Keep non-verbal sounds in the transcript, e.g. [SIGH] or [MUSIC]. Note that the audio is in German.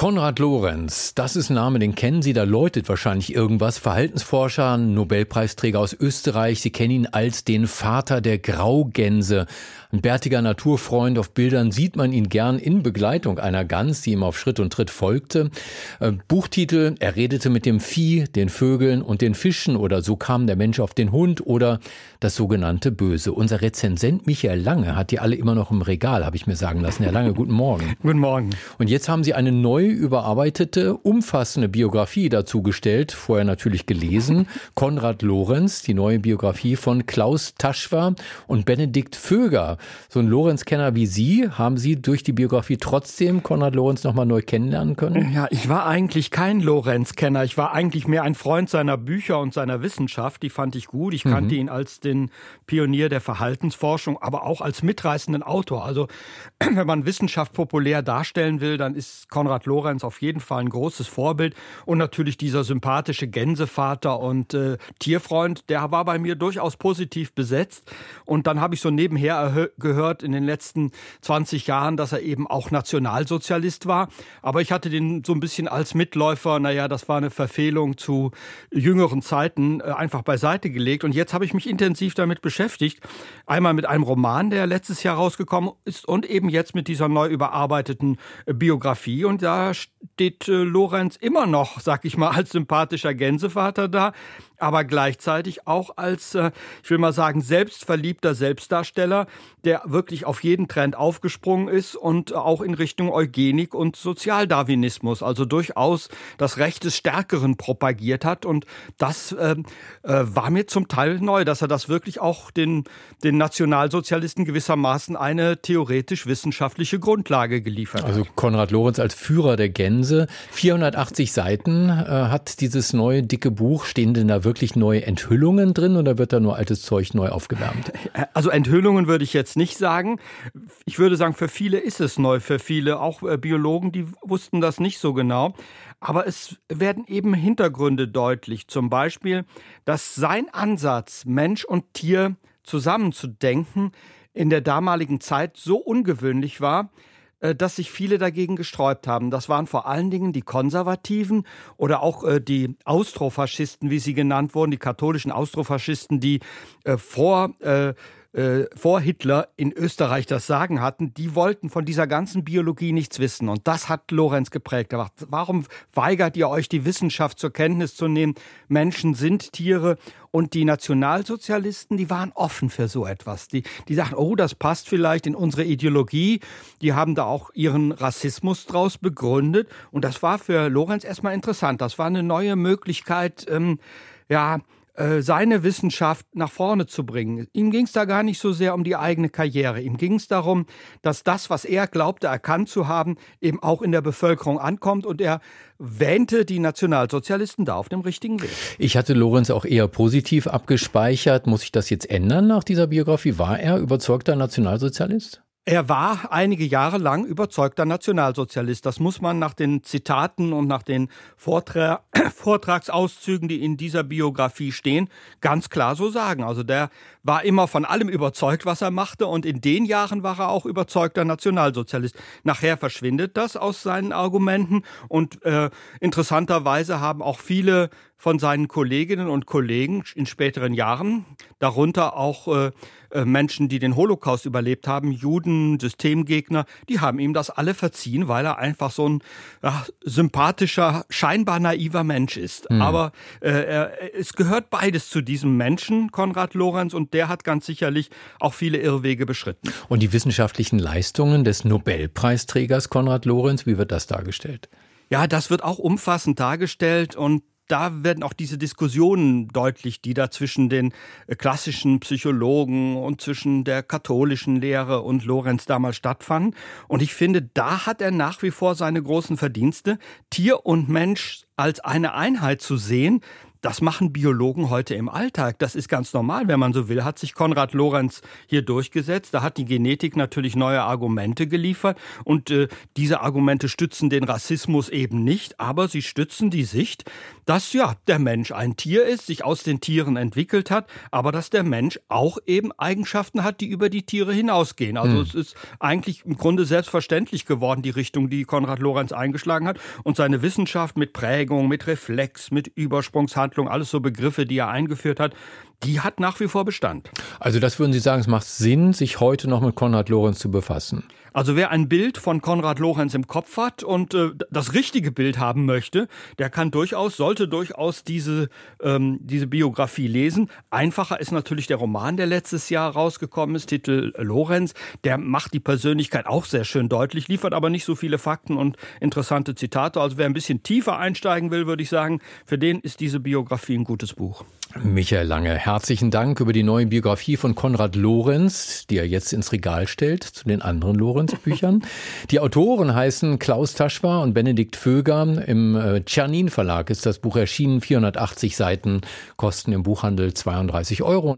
Konrad Lorenz, das ist ein Name, den kennen Sie, da läutet wahrscheinlich irgendwas. Verhaltensforscher, Nobelpreisträger aus Österreich. Sie kennen ihn als den Vater der Graugänse. Ein bärtiger Naturfreund. Auf Bildern sieht man ihn gern in Begleitung einer Gans, die ihm auf Schritt und Tritt folgte. Äh, Buchtitel, er redete mit dem Vieh, den Vögeln und den Fischen oder so kam der Mensch auf den Hund oder das sogenannte Böse. Unser Rezensent Michael Lange hat die alle immer noch im Regal, habe ich mir sagen lassen. Herr Lange, guten Morgen. Guten Morgen. Und jetzt haben Sie eine neu überarbeitete, umfassende Biografie dazu gestellt, vorher natürlich gelesen. [LAUGHS] Konrad Lorenz, die neue Biografie von Klaus Taschwer und Benedikt Vöger. So ein Lorenz-Kenner wie Sie, haben Sie durch die Biografie trotzdem Konrad Lorenz nochmal neu kennenlernen können? Ja, ich war eigentlich kein Lorenz-Kenner. Ich war eigentlich mehr ein Freund seiner Bücher und seiner Wissenschaft. Die fand ich gut. Ich kannte mhm. ihn als den Pionier der Verhaltensforschung, aber auch als mitreißenden Autor. Also, [CLEARS THROAT] wenn man Wissenschaft populär darstellen will, dann ist Konrad Lorenz Lorenz auf jeden Fall ein großes Vorbild. Und natürlich dieser sympathische Gänsevater und äh, Tierfreund, der war bei mir durchaus positiv besetzt. Und dann habe ich so nebenher gehört in den letzten 20 Jahren, dass er eben auch Nationalsozialist war. Aber ich hatte den so ein bisschen als Mitläufer, naja, das war eine Verfehlung zu jüngeren Zeiten, äh, einfach beiseite gelegt. Und jetzt habe ich mich intensiv damit beschäftigt. Einmal mit einem Roman, der letztes Jahr rausgekommen ist und eben jetzt mit dieser neu überarbeiteten äh, Biografie. Und da steht äh, Lorenz immer noch, sag ich mal, als sympathischer Gänsevater da aber gleichzeitig auch als, äh, ich will mal sagen, selbstverliebter Selbstdarsteller, der wirklich auf jeden Trend aufgesprungen ist und auch in Richtung Eugenik und Sozialdarwinismus, also durchaus das Recht des Stärkeren propagiert hat. Und das äh, äh, war mir zum Teil neu, dass er das wirklich auch den, den Nationalsozialisten gewissermaßen eine theoretisch-wissenschaftliche Grundlage geliefert also hat. Also Konrad Lorenz als Führer der Gänse. 480 Seiten äh, hat dieses neue dicke Buch, stehen denn da wirklich wirklich neue Enthüllungen drin oder wird da nur altes Zeug neu aufgewärmt? Also Enthüllungen würde ich jetzt nicht sagen. Ich würde sagen, für viele ist es neu, für viele, auch äh, Biologen, die wussten das nicht so genau. Aber es werden eben Hintergründe deutlich. Zum Beispiel, dass sein Ansatz, Mensch und Tier zusammenzudenken, in der damaligen Zeit so ungewöhnlich war, äh, dass sich viele dagegen gesträubt haben. Das waren vor allen Dingen die Konservativen oder auch äh, die Austrofaschisten, wie sie genannt wurden, die katholischen Austrofaschisten, die äh, vor äh, vor Hitler in Österreich das Sagen hatten, die wollten von dieser ganzen Biologie nichts wissen. Und das hat Lorenz geprägt. Er sagt, warum weigert ihr euch, die Wissenschaft zur Kenntnis zu nehmen? Menschen sind Tiere. Und die Nationalsozialisten, die waren offen für so etwas. Die, die sagten, oh, das passt vielleicht in unsere Ideologie. Die haben da auch ihren Rassismus draus begründet. Und das war für Lorenz erstmal interessant. Das war eine neue Möglichkeit, ähm, ja, seine Wissenschaft nach vorne zu bringen. Ihm ging es da gar nicht so sehr um die eigene Karriere. Ihm ging es darum, dass das, was er glaubte erkannt zu haben, eben auch in der Bevölkerung ankommt und er wähnte die Nationalsozialisten da auf dem richtigen Weg. Ich hatte Lorenz auch eher positiv abgespeichert. Muss ich das jetzt ändern nach dieser Biografie? War er überzeugter Nationalsozialist? Er war einige Jahre lang überzeugter Nationalsozialist. Das muss man nach den Zitaten und nach den Vortra [CLEARS THROAT] Vortragsauszügen, die in dieser Biografie stehen, ganz klar so sagen. Also der war immer von allem überzeugt, was er machte und in den Jahren war er auch überzeugter Nationalsozialist. Nachher verschwindet das aus seinen Argumenten und äh, interessanterweise haben auch viele von seinen Kolleginnen und Kollegen in späteren Jahren, darunter auch äh, äh, Menschen, die den Holocaust überlebt haben, Juden, Systemgegner, die haben ihm das alle verziehen, weil er einfach so ein ja, sympathischer, scheinbar naiver Mensch ist. Mhm. Aber äh, es gehört beides zu diesem Menschen, Konrad Lorenz, und der hat ganz sicherlich auch viele Irrwege beschritten. Und die wissenschaftlichen Leistungen des Nobelpreisträgers Konrad Lorenz, wie wird das dargestellt? Ja, das wird auch umfassend dargestellt und da werden auch diese Diskussionen deutlich, die da zwischen den äh, klassischen Psychologen und zwischen der katholischen Lehre und Lorenz damals stattfanden. Und ich finde, da hat er nach wie vor seine großen Verdienste. Tier und Mensch als eine Einheit zu sehen, das machen Biologen heute im Alltag. Das ist ganz normal, wenn man so will. Hat sich Konrad Lorenz hier durchgesetzt. Da hat die Genetik natürlich neue Argumente geliefert. Und äh, diese Argumente stützen den Rassismus eben nicht, aber sie stützen die Sicht, dass ja der Mensch ein Tier ist, sich aus den Tieren entwickelt hat, aber dass der Mensch auch eben Eigenschaften hat, die über die Tiere hinausgehen. Also hm. es ist eigentlich im Grunde selbstverständlich geworden, die Richtung, die Konrad Lorenz eingeschlagen hat. Und seine Wissenschaft mit Prägung, mit Reflex, mit Übersprungshandlung, Behandlung, alles so Begriffe, die er eingeführt hat, die hat nach wie vor Bestand. Also das würden Sie sagen, es macht Sinn, sich heute noch mit Konrad Lorenz zu befassen. Also wer ein Bild von Konrad Lorenz im Kopf hat und äh, das richtige Bild haben möchte, der kann durchaus, sollte durchaus diese, ähm, diese Biografie lesen. Einfacher ist natürlich der Roman, der letztes Jahr rausgekommen ist, Titel Lorenz. Der macht die Persönlichkeit auch sehr schön deutlich, liefert aber nicht so viele Fakten und interessante Zitate. Also wer ein bisschen tiefer einsteigen will, würde ich sagen, für den ist diese Biografie ein gutes Buch. Michael Lange, herzlichen Dank über die neue Biografie von Konrad Lorenz, die er jetzt ins Regal stellt zu den anderen Lorenz-Büchern. [LAUGHS] die Autoren heißen Klaus Taschwa und Benedikt Vöger. Im äh, Czernin Verlag ist das Buch erschienen, 480 Seiten, kosten im Buchhandel 32 Euro.